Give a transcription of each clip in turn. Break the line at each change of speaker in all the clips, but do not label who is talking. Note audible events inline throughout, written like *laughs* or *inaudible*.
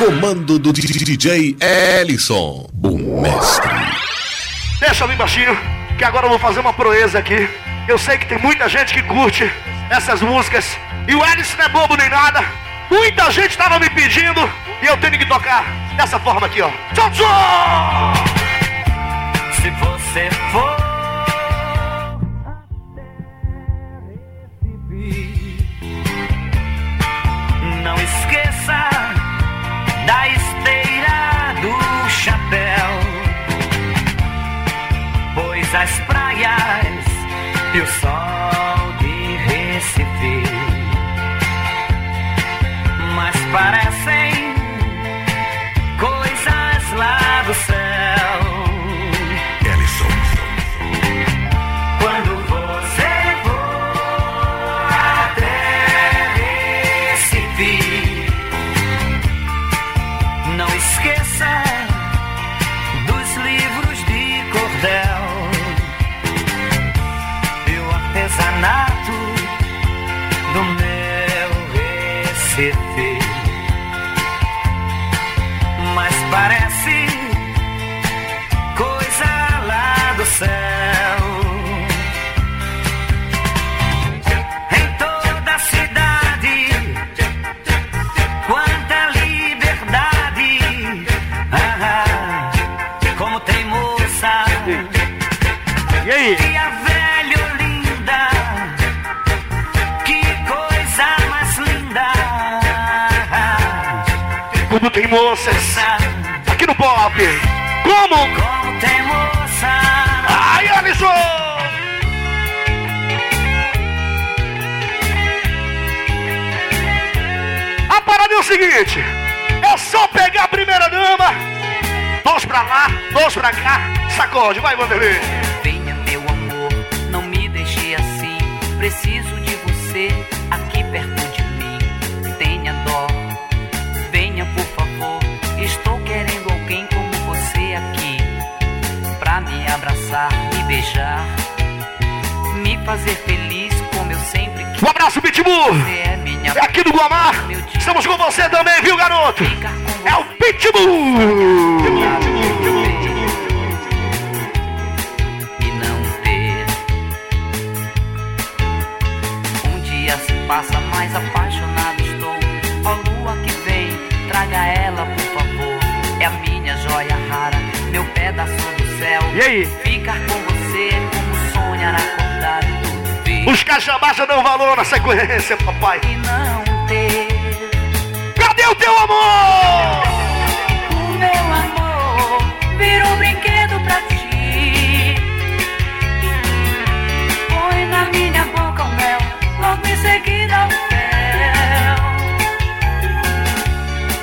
Comando do DJ Ellison, o mestre.
Deixa eu vir baixinho, que agora eu vou fazer uma proeza aqui. Eu sei que tem muita gente que curte essas músicas. E o Ellison não é bobo nem nada. Muita gente estava me pedindo e eu tenho que tocar dessa forma aqui, ó. Tchau, tchau!
Se você for sol de Recife, mas parecem
moças aqui no pop. Como?
Como tem moça.
Ai, Ellison! A parada é o seguinte: é só pegar a primeira dama, dois pra lá, dois pra cá, sacode, vai, Vanderlei.
Fazer feliz como eu sempre quis.
Um abraço, Pitbull!
É
É aqui do Guamar. Estamos com você também, viu, garoto? É o Pitbull!
e não ter. Um dia se passa, mais apaixonado estou. Ó lua que vem, traga ela, por favor. É a minha joia rara, meu pedaço do céu.
E aí?
Ficar com você é como sonhar ver.
Os cajabás já dão valor na sequência, papai.
E não ter.
Cadê o teu amor?
O meu amor virou brinquedo pra ti. Põe na minha boca o mel, logo em seguida o fel.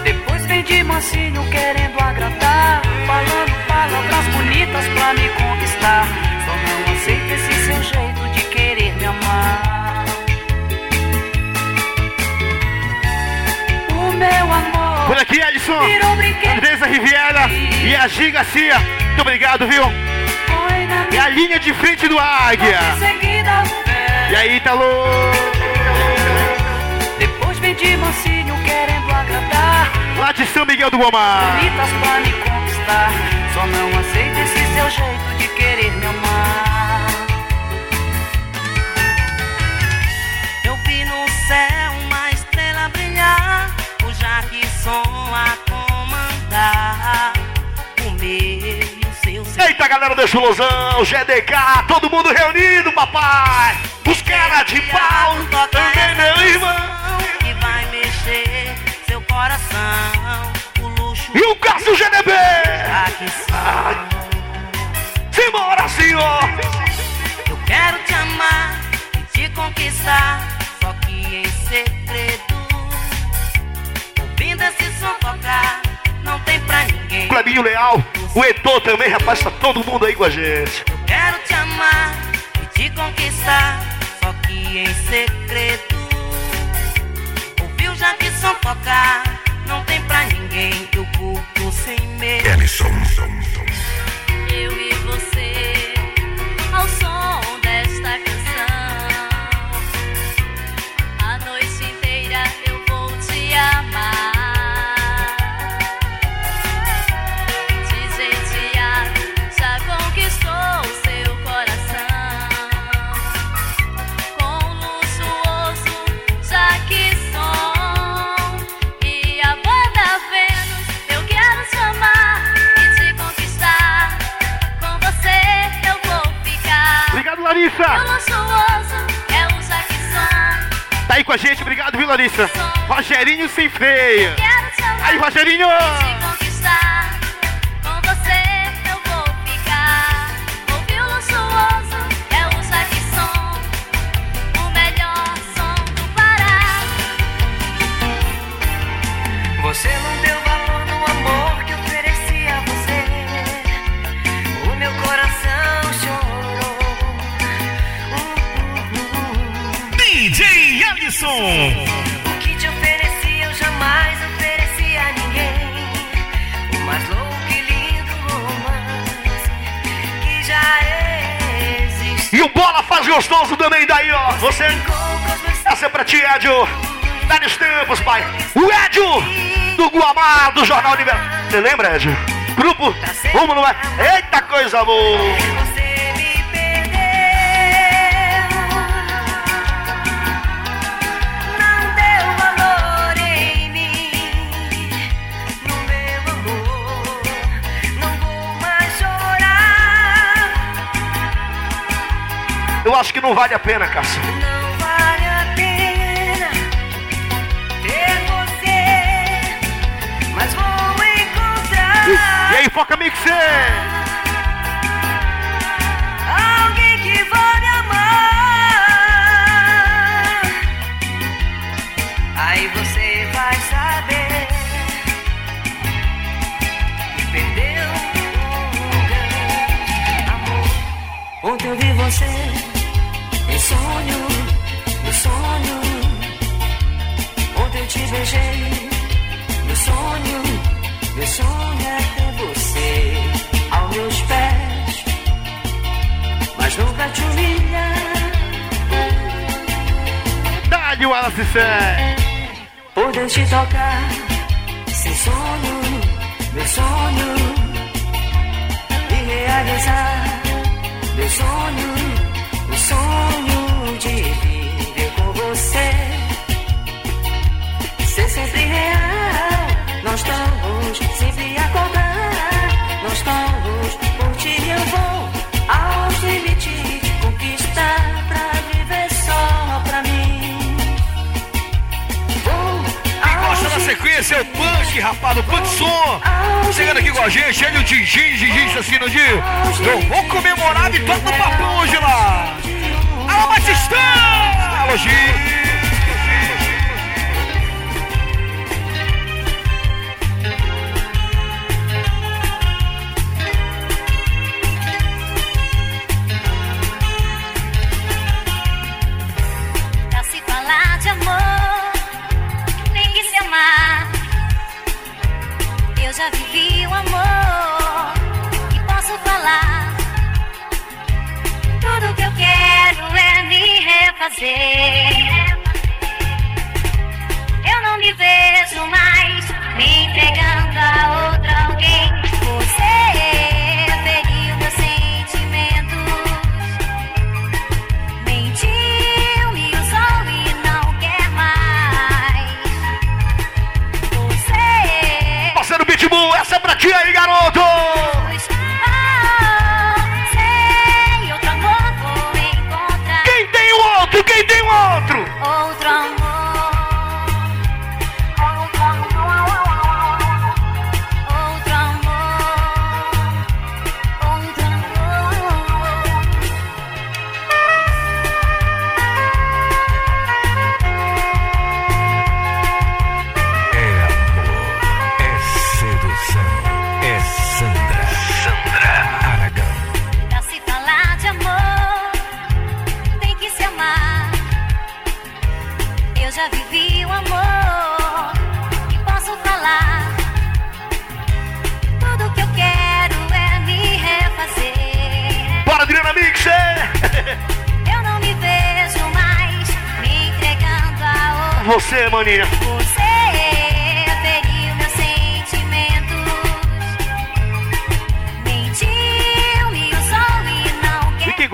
Depois vem de mansinho querendo agradar, falando palavras bonitas pra me
Por aqui, Edson. Andresa Riviera e a Gi Garcia. Muito obrigado, viu?
Na
É a linha de frente do Águia. E aí, Italo?
Depois vem de mansinho querendo agradar.
Lá de São Miguel do Guamar.
Bonitas pra me conquistar. Só não aceito esse seu jeito
Eita, galera do Explosão, GDK, todo mundo reunido, papai. Os caras de pau, também meu irmão.
que vai mexer seu coração. O luxo
E o Cássio GDB. Simbora, senhor.
Eu quero te amar e te conquistar, só que em segredo. Ouvindo esse som tocar, não tem pra ninguém.
Clebinho Leal, o Etor também, rapaz, tá todo mundo aí com a gente.
Eu quero te amar e te conquistar, só que em segredo. Ouviu já que som tocar, não tem pra ninguém. Eu curto sem medo.
Ellison.
Eu e você, Larissa.
O luxuoso é o Jackson.
Tá aí com a gente, obrigado, viu, Larissa? Rogerinho sem freio. Aí, Rogerinho!
Alisson.
O que te ofereci eu jamais ofereci a ninguém. O mais louco e lindo romance que já existe.
E o Bola faz gostoso também daí, ó. Você. Essa é pra ti, Edio. Vários tempos, pai. O Edio do Guamá, do Jornal Universal. Você lembra, Edio? Grupo Rumo no Mar. Eita coisa boa. Acho que não vale a pena, Cássio.
Não vale a pena ter você. Mas vou encontrar.
E aí, Foca Mixer.
Beijei, meu sonho, meu sonho é ter você aos meus pés mas nunca te humilhar.
Dá-lhe o Sé.
Poder te tocar, sem sonho, meu sonho, e realizar meu sonho, o sonho de viver com você, sempre real. Nós estamos sempre a acordar, nós estamos por ti eu vou aos limites conquistar pra viver só pra mim.
Quem gosta da sequência é o Punk, rapaz, o Punk Som. Chegando aqui com a gente, ele o Digi, Digi assim no dia. Eu vou comemorar a vitória do papo hoje lá. Alô, Batistão! Alô, Gi.
say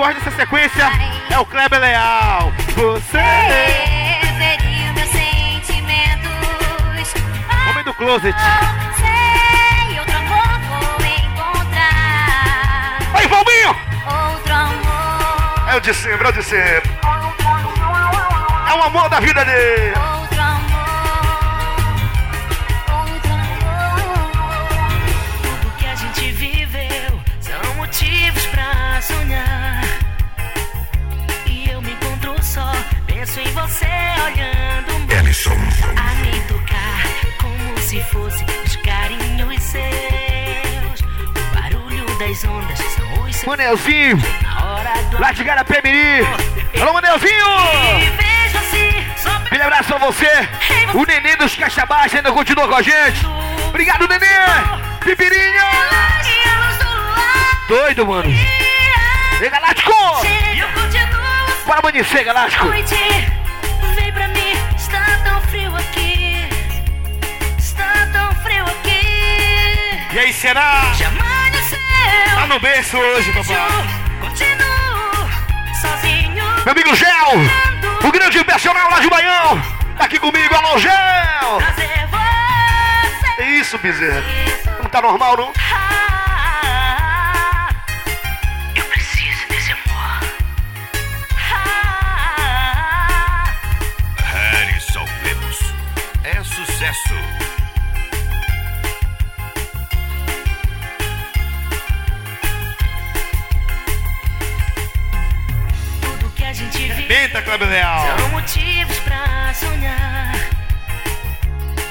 gosta dessa sequência é o Kleber Leal. Você,
sentimentos.
homem do closet. Aí, Valminho.
É o de sempre, é o de sempre. É o amor da vida dele.
Em você olhando
Ellison.
a me tocar como se fosse os carinhos seus. O barulho das ondas são os seus
Manelzinho,
na hora do
lá de Garapé Mirim. Alô, Manelzinho!
E vejo assim,
Aquele abraço pra você. O neném dos Caixa Baixa ainda continua com a gente. Obrigado, neném! Pipirinha!
e a.
Doido, mano. Vem, Galáctico!
E
Bora amanhecer, Galáctico!
E aí, será? Tá no berço hoje, papai.
Continuo sozinho.
Meu amigo Gel! O grande personal lá de Baião! Tá aqui comigo, alô, Gel! É isso, bezerra. Não tá normal, não?
Ah, eu preciso desse amor. Ah,
Harrison Lemos. É sucesso.
Cleber Leal.
São motivos pra sonhar.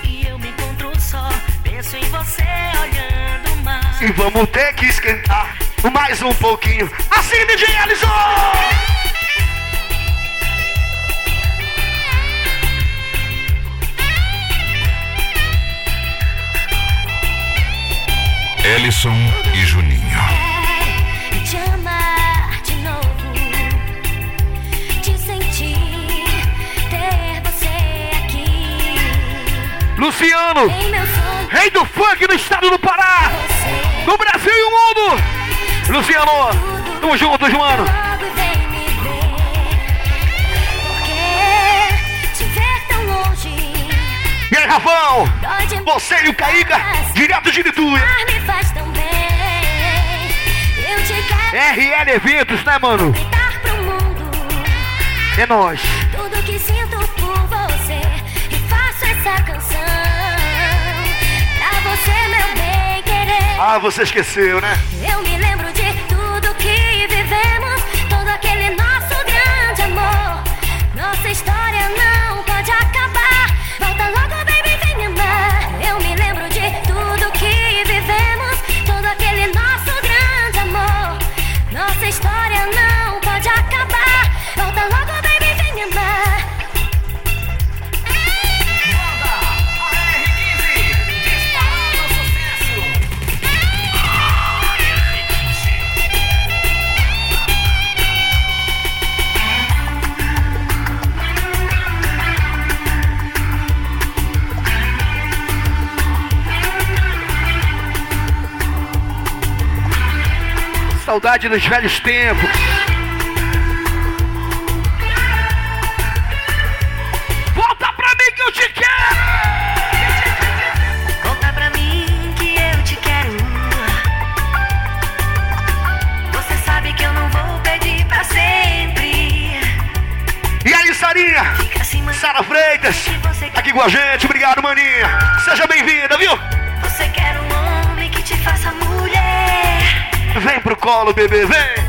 E eu me encontro só, penso em você olhando o mar.
E vamos ter que esquentar mais um pouquinho. Assim, DJ Alisson!
Ellison e Juninho.
Luciano, rei do funk do estado do Pará, no Brasil e o mundo! Luciano, tamo juntos, mano! E aí, Rafão? Você e o Caíca, direto de Lituia. RL Eventos, né, mano? É nóis.
Tudo que sinto
Ah, você esqueceu, né?
Eu me
Saudade dos velhos tempos. Volta pra mim que eu te quero!
Conta pra mim que eu te quero. Você sabe que eu não vou pedir pra sempre.
E aí, Sarinha?
Assim,
Sara Freitas, aqui com a gente. Obrigado, maninha. Seja bem-vinda, viu? Vem pro colo, bebê, vem.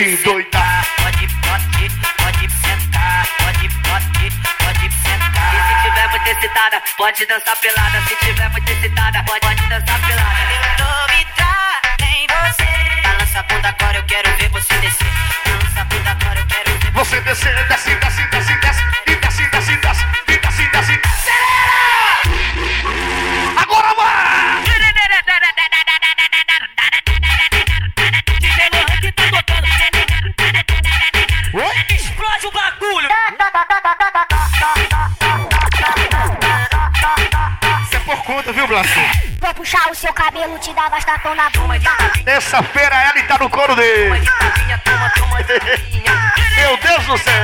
te
endoidar.
Pode, pode, pode sentar, pode, pode, pode sentar. E se tiver muita citada, pode dançar
pela te dava as tapão na bunda.
Terça-feira ela e tá no coro dele. *laughs* Meu Deus do céu.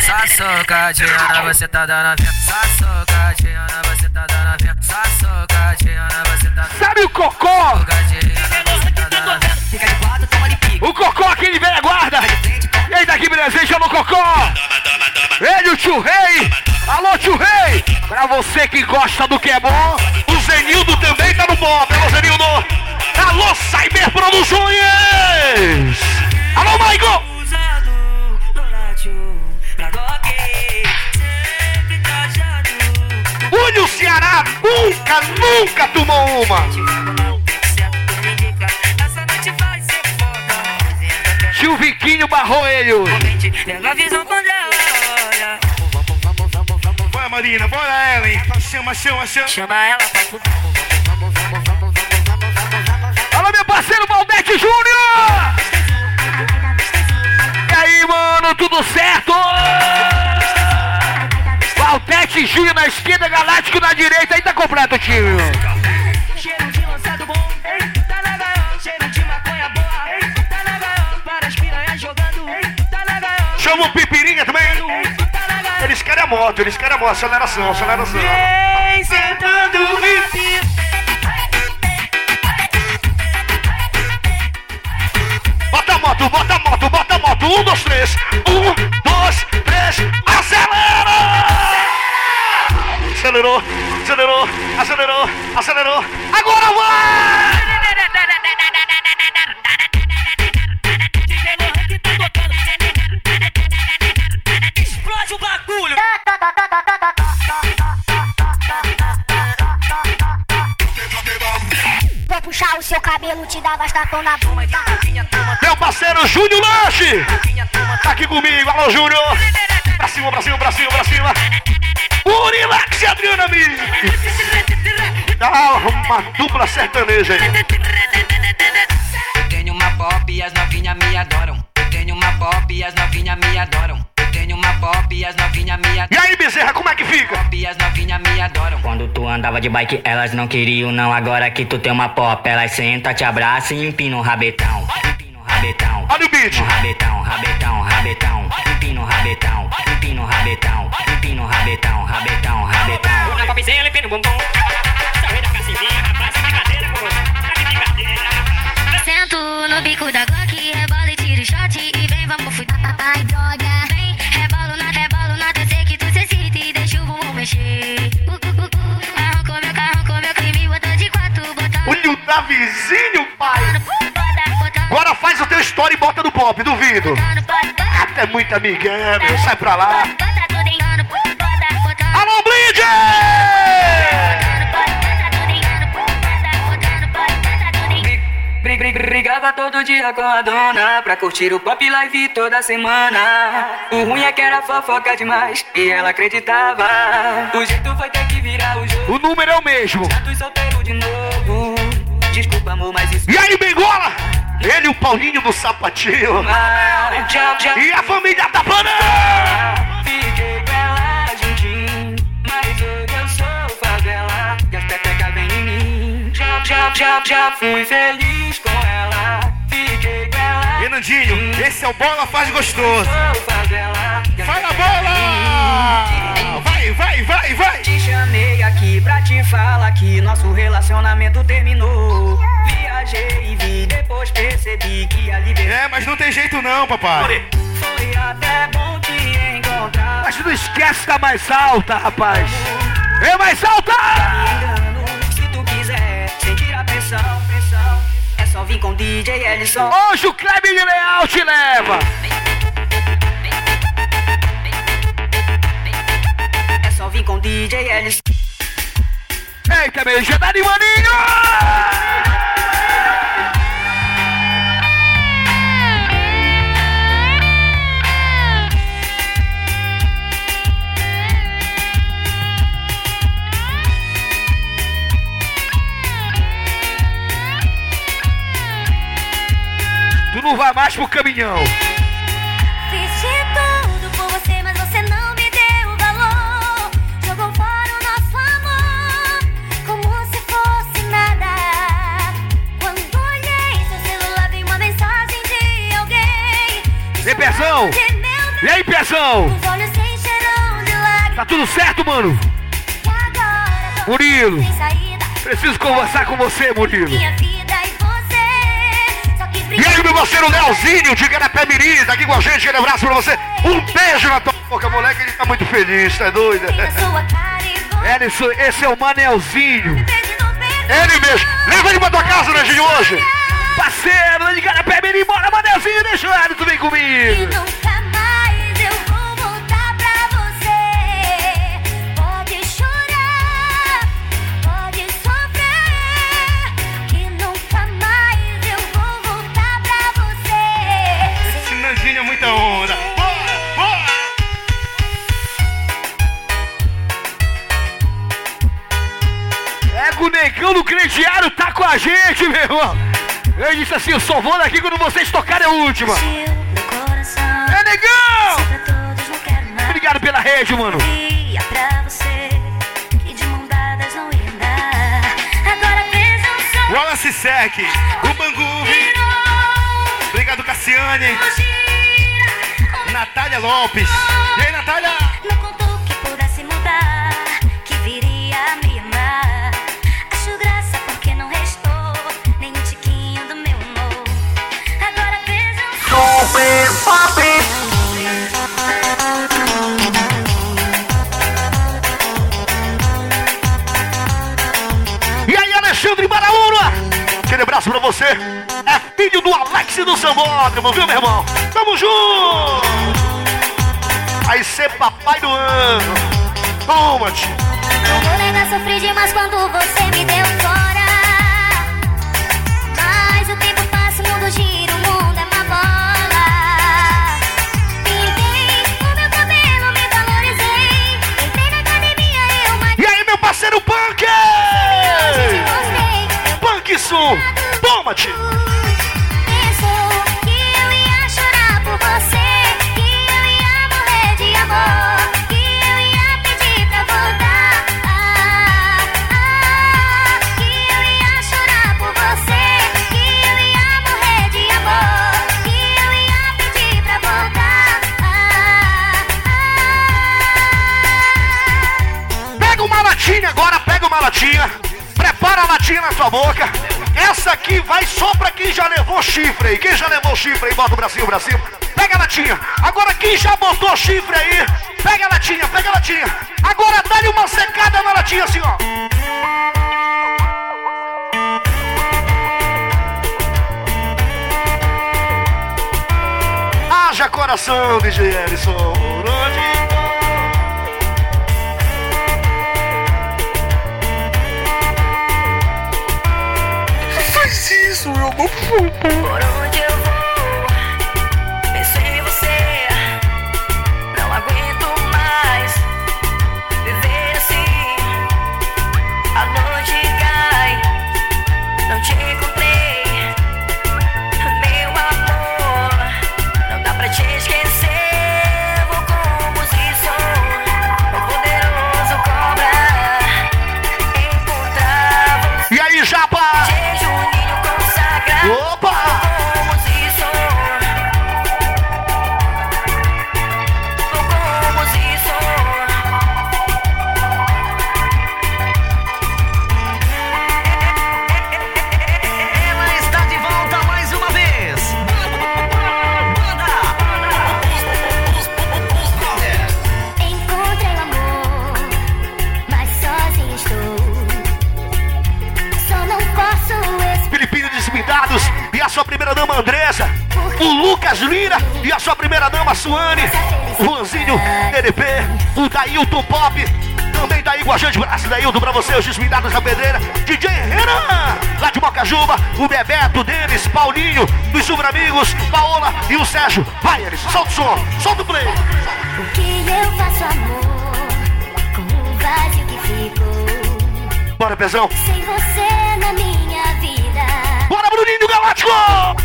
Só hora você tá dando a Só socadinha.
Brasília, chama o Cocó! Ele, o tio Rei! Alô, tio Rei! Pra você que gosta do que é bom, o Zenildo também tá no bom, alô, Zenildo! Alô, Cyber Produções! Alô, Michael! Olha o Ceará, nunca, nunca tomou uma!
Hoje
o Viquinho barrou ele.
Vai Marina, bora ela, hein? Chama, chama, chama.
Chama ela pra
Alô, meu parceiro Valdete Júnior! E aí, mano, tudo certo? Valdete Júnior na esquerda, Galáctico na direita, aí tá completo o time. Chama o Pipirinha também. Eles querem a moto, eles querem a moto. Aceleração, aceleração.
Vem sentando e
Bota a moto, bota a moto, bota a moto. Um, dois, três. Um, dois, três. Acelera! Acelerou, acelerou, acelerou, acelerou. Agora vai!
Seu cabelo, te dar bastapão na bunda.
Meu parceiro Júnior Lanche. Tá aqui comigo. Alô, Júnior. Pra cima, pra cima, pra cima, pra cima. Urilax e Adriana Mi. Dá uma dupla sertaneja aí.
Eu tenho uma pop e as novinhas me adoram. Eu tenho uma pop e as novinhas me adoram. Pop e as novinhas me adoram.
E aí, Bezerra, como é que fica?
Pop e as novinhas me adoram. Quando tu andava de bike, elas não queriam, não. Agora que tu tem uma pop, elas senta, te abraça e empina o rabetão. Empina o rabetão.
Olha o beat.
No rabetão, rabetão, rabetão. Empina o rabetão, empina o rabetão. Empina o rabetão, rabetão, rabetão. Na popzinha, ele empina o bumbum. Da cacivinha, rapaz, brincadeira, pô.
Sento no bico da Glock, rebola e tiro shot e vem, vamos fui. Ai, droga. Botou
Olha o Davizinho, pai. Agora faz o teu story e bota no pop, duvido. Até muito amiguinha, meu. Sai pra lá. Alô, Blinde!
Bri- bri- Brigava todo dia com a dona pra curtir o pop live toda semana. O ruim é que era fofoca demais e ela acreditava. O jeito foi ter que virar o jogo.
O número é o mesmo.
Tô solteiro de novo. Desculpa, amor, mas isso.
E aí, Bengola? Ele e o Paulinho do Sapatinho.
Ah.
E a família da Pana!
Fiquei com ela juntinho. Mas hoje eu sou favela. E as pepeca vem em mim. Já, já, já, já fui feliz com
Renandinho, esse é o Bola Faz Gostoso. Vai na bola! Vai, vai, vai, vai!
Te chamei aqui pra te falar que nosso relacionamento terminou. Viajei e vi, depois percebi que a liberdade
É, mas não tem jeito não, papai.
foi até bom te encontrar.
Mas não esquece da mais alta, rapaz. É mais alta!
É só vir com DJ Ellison.
Hoje o Kleber de Leal te leva.
É só vir com DJ Ellison.
Eita, meu, já tá de maninho! Não vai mais pro caminhão.
Fiz de tudo por você, mas você não me deu valor. Jogou fora o nosso amor, como se fosse nada. Quando olhei seu celular, vi uma mensagem de alguém.
Ei, Pezão!
Meu
E aí, Pezão? Tá tudo certo, mano?
E
Murilo. Preciso conversar com você, Murilo.
E
aí, meu parceiro. Leozinho, de Garapé Mirim, tá aqui com a gente, aquele abraço pra você. Um beijo na tua boca, moleque, ele tá muito feliz, tá doido?
Você.
Ellison, esse é o Manelzinho. Ele mesmo. Leva ele pra tua casa, né, de hoje. Parceiro, de Garapé Mirim, bora, Manelzinho, deixa o Ellison vir comigo.
muita onda. Bora, bora!
É o negão do crediário tá com a gente, meu irmão. Eu disse assim, eu só vou daqui quando vocês tocarem a última. É negão! Obrigado pela rede, mano.
Wallace Sec, o Bangu. Obrigado, Cassiane. Natália Lopes. E aí, Natália?
Não contou que pudesse mudar, que viria a me amar. Acho graça porque não restou nem um tiquinho do meu amor. Agora vejam
E aí, Alexandre Baraúna? Aquele abraço pra você. É filho do Alex e do Sambódromo, viu, meu irmão? Tamo junto! Aí ser papai do ano. Toma, tio.
Não vou negar, sofri demais quando você me deu fora. Mas o tempo passa, o mundo gira, o mundo é uma bola. Pintei o meu cabelo, me valorizei. Entrei na academia, eu mais
E aí, meu parceiro Punk? Punk Sul. Toma, tio. Boca. Essa aqui vai só pra quem já levou chifre aí. Quem já levou chifre aí, bota o pra cima. Pega a latinha. Agora quem já botou chifre aí, pega a latinha, pega a latinha. Agora dá-lhe uma secada na latinha assim, ó. Haja coração, DJ Ellison. Por onde
Por onde eu vou,
Sérgio. Vai, eles, solta o som, solta o play.
O que eu faço, amor, com o vazio que ficou.
Bora, Pezão.
Sem você na minha vida.
Bora, Bruninho Galáctico!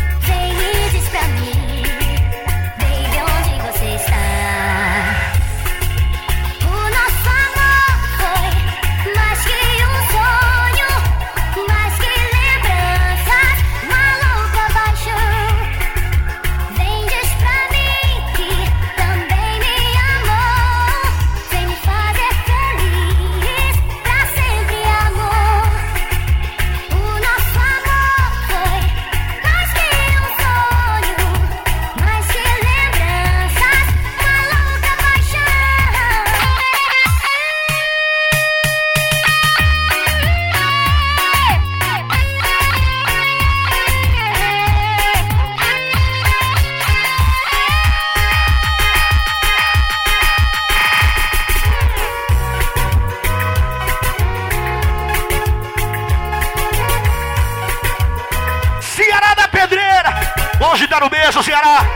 Beijo, Ceará.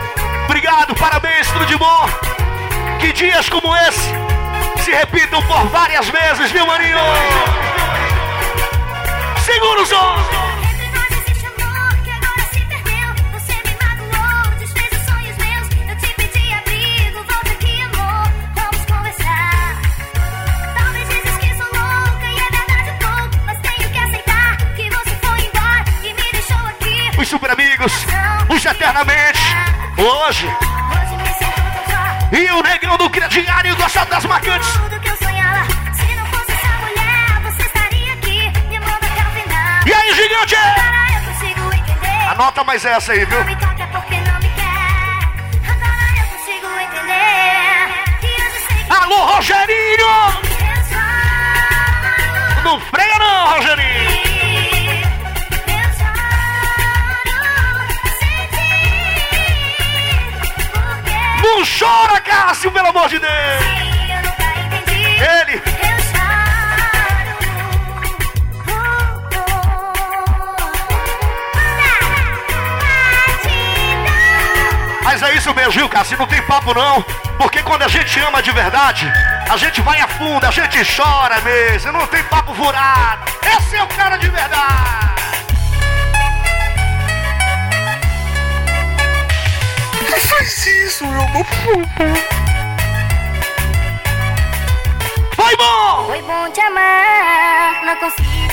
Obrigado, parabéns, tudo de bom. Que dias como esse se repitam por várias vezes, viu, Marinho? Segura o som. hoje. E o negão do crediário gosta das marcantes. E aí, gigante? Anota mais essa aí, viu? Alô, Rogerinho! Não freia não, Rogerinho! Não chora, Cássio, pelo amor de Deus! Ele. Mas é isso mesmo, viu, Cássio? Não tem papo não. Porque quando a gente ama de verdade, a gente vai a fundo, a gente chora mesmo. Não tem papo furado. Esse é o cara de verdade. faz isso, eu não Foi bom!
Foi bom te amar, não consigo.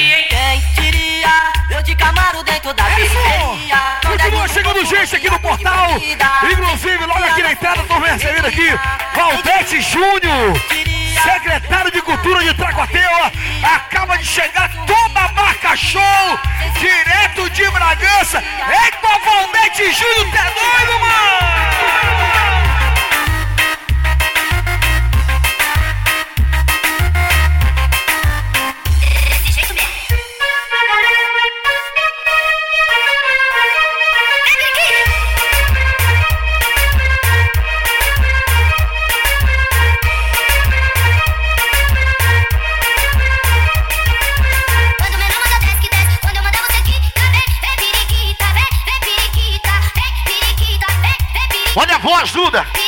hein? Quem diria? Eu de Camaro dentro da periferia.
Continua chegando gente aqui no portal. Inclusive, logo aqui na entrada, estou recebendo aqui Valdete Júnior, secretário de Cultura de Tracoateua. Acaba de chegar toda a marca show, direto de Bragança. Eita, Valdete Júnior, tá doido, mano?
ajuda.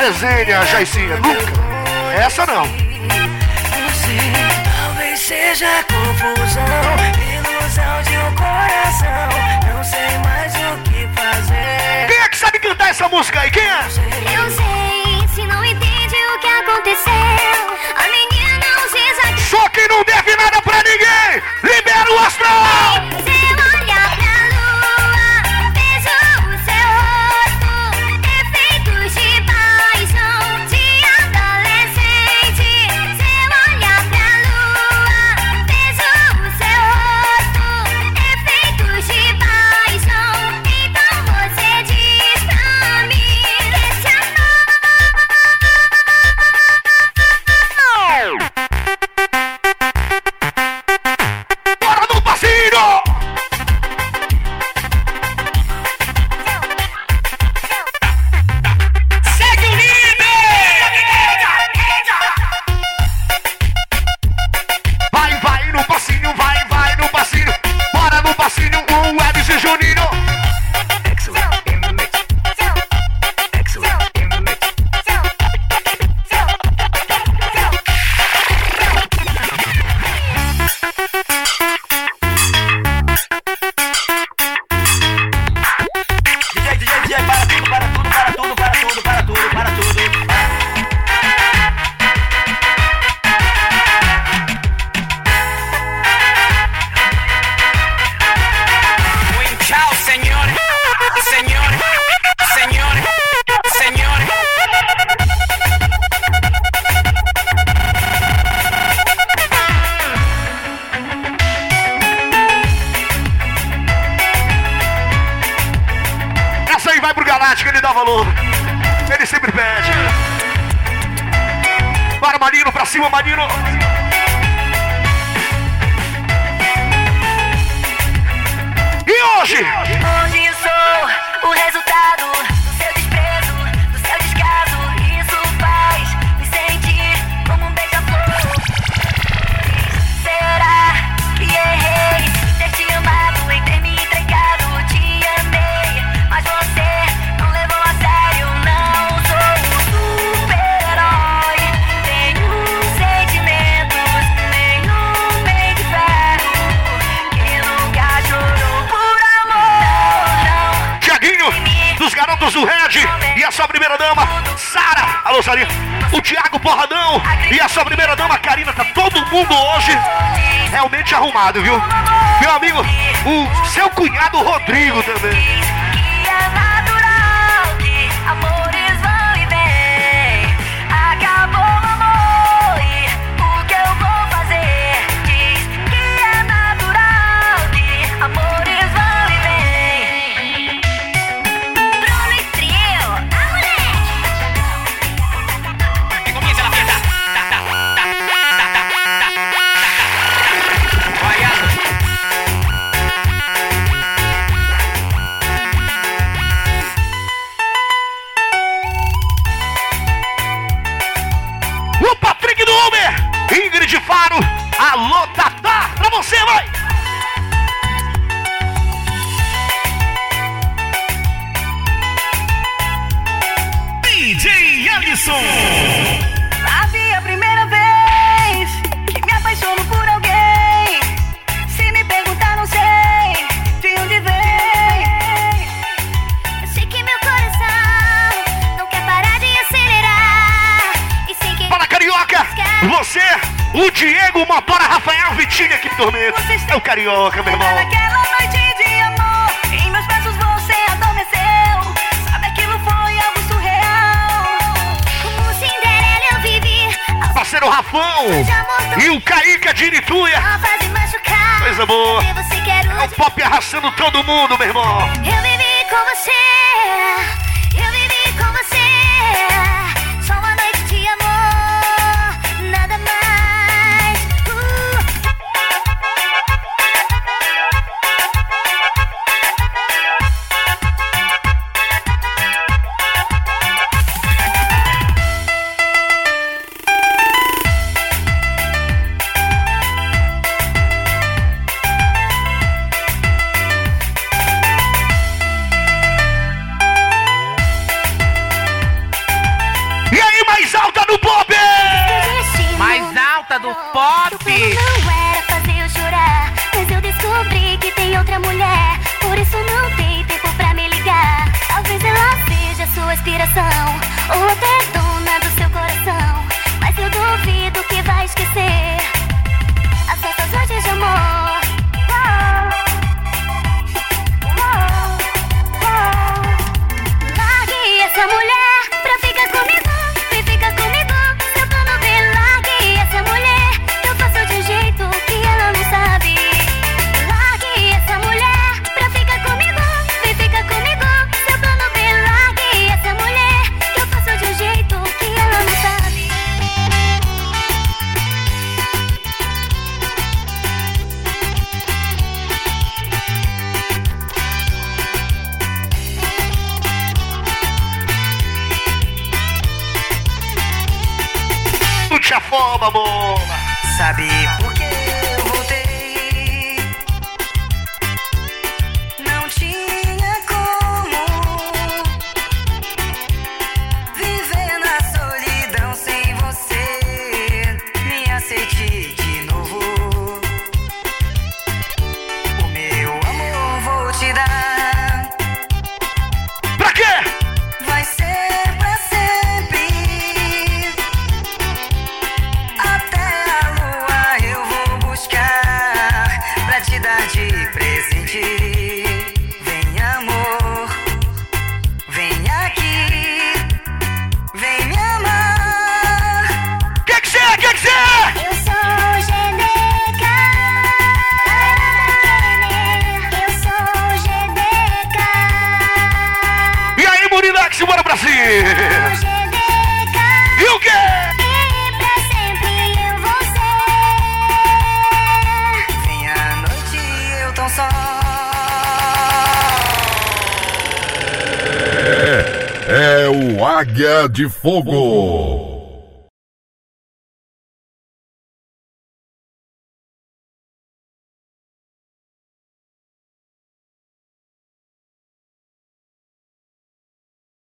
Resenha, Jaicinha. Cima, Marino.
obrigado, viu?
Puxa a
pomba, boba.
Sabe
De Fogo.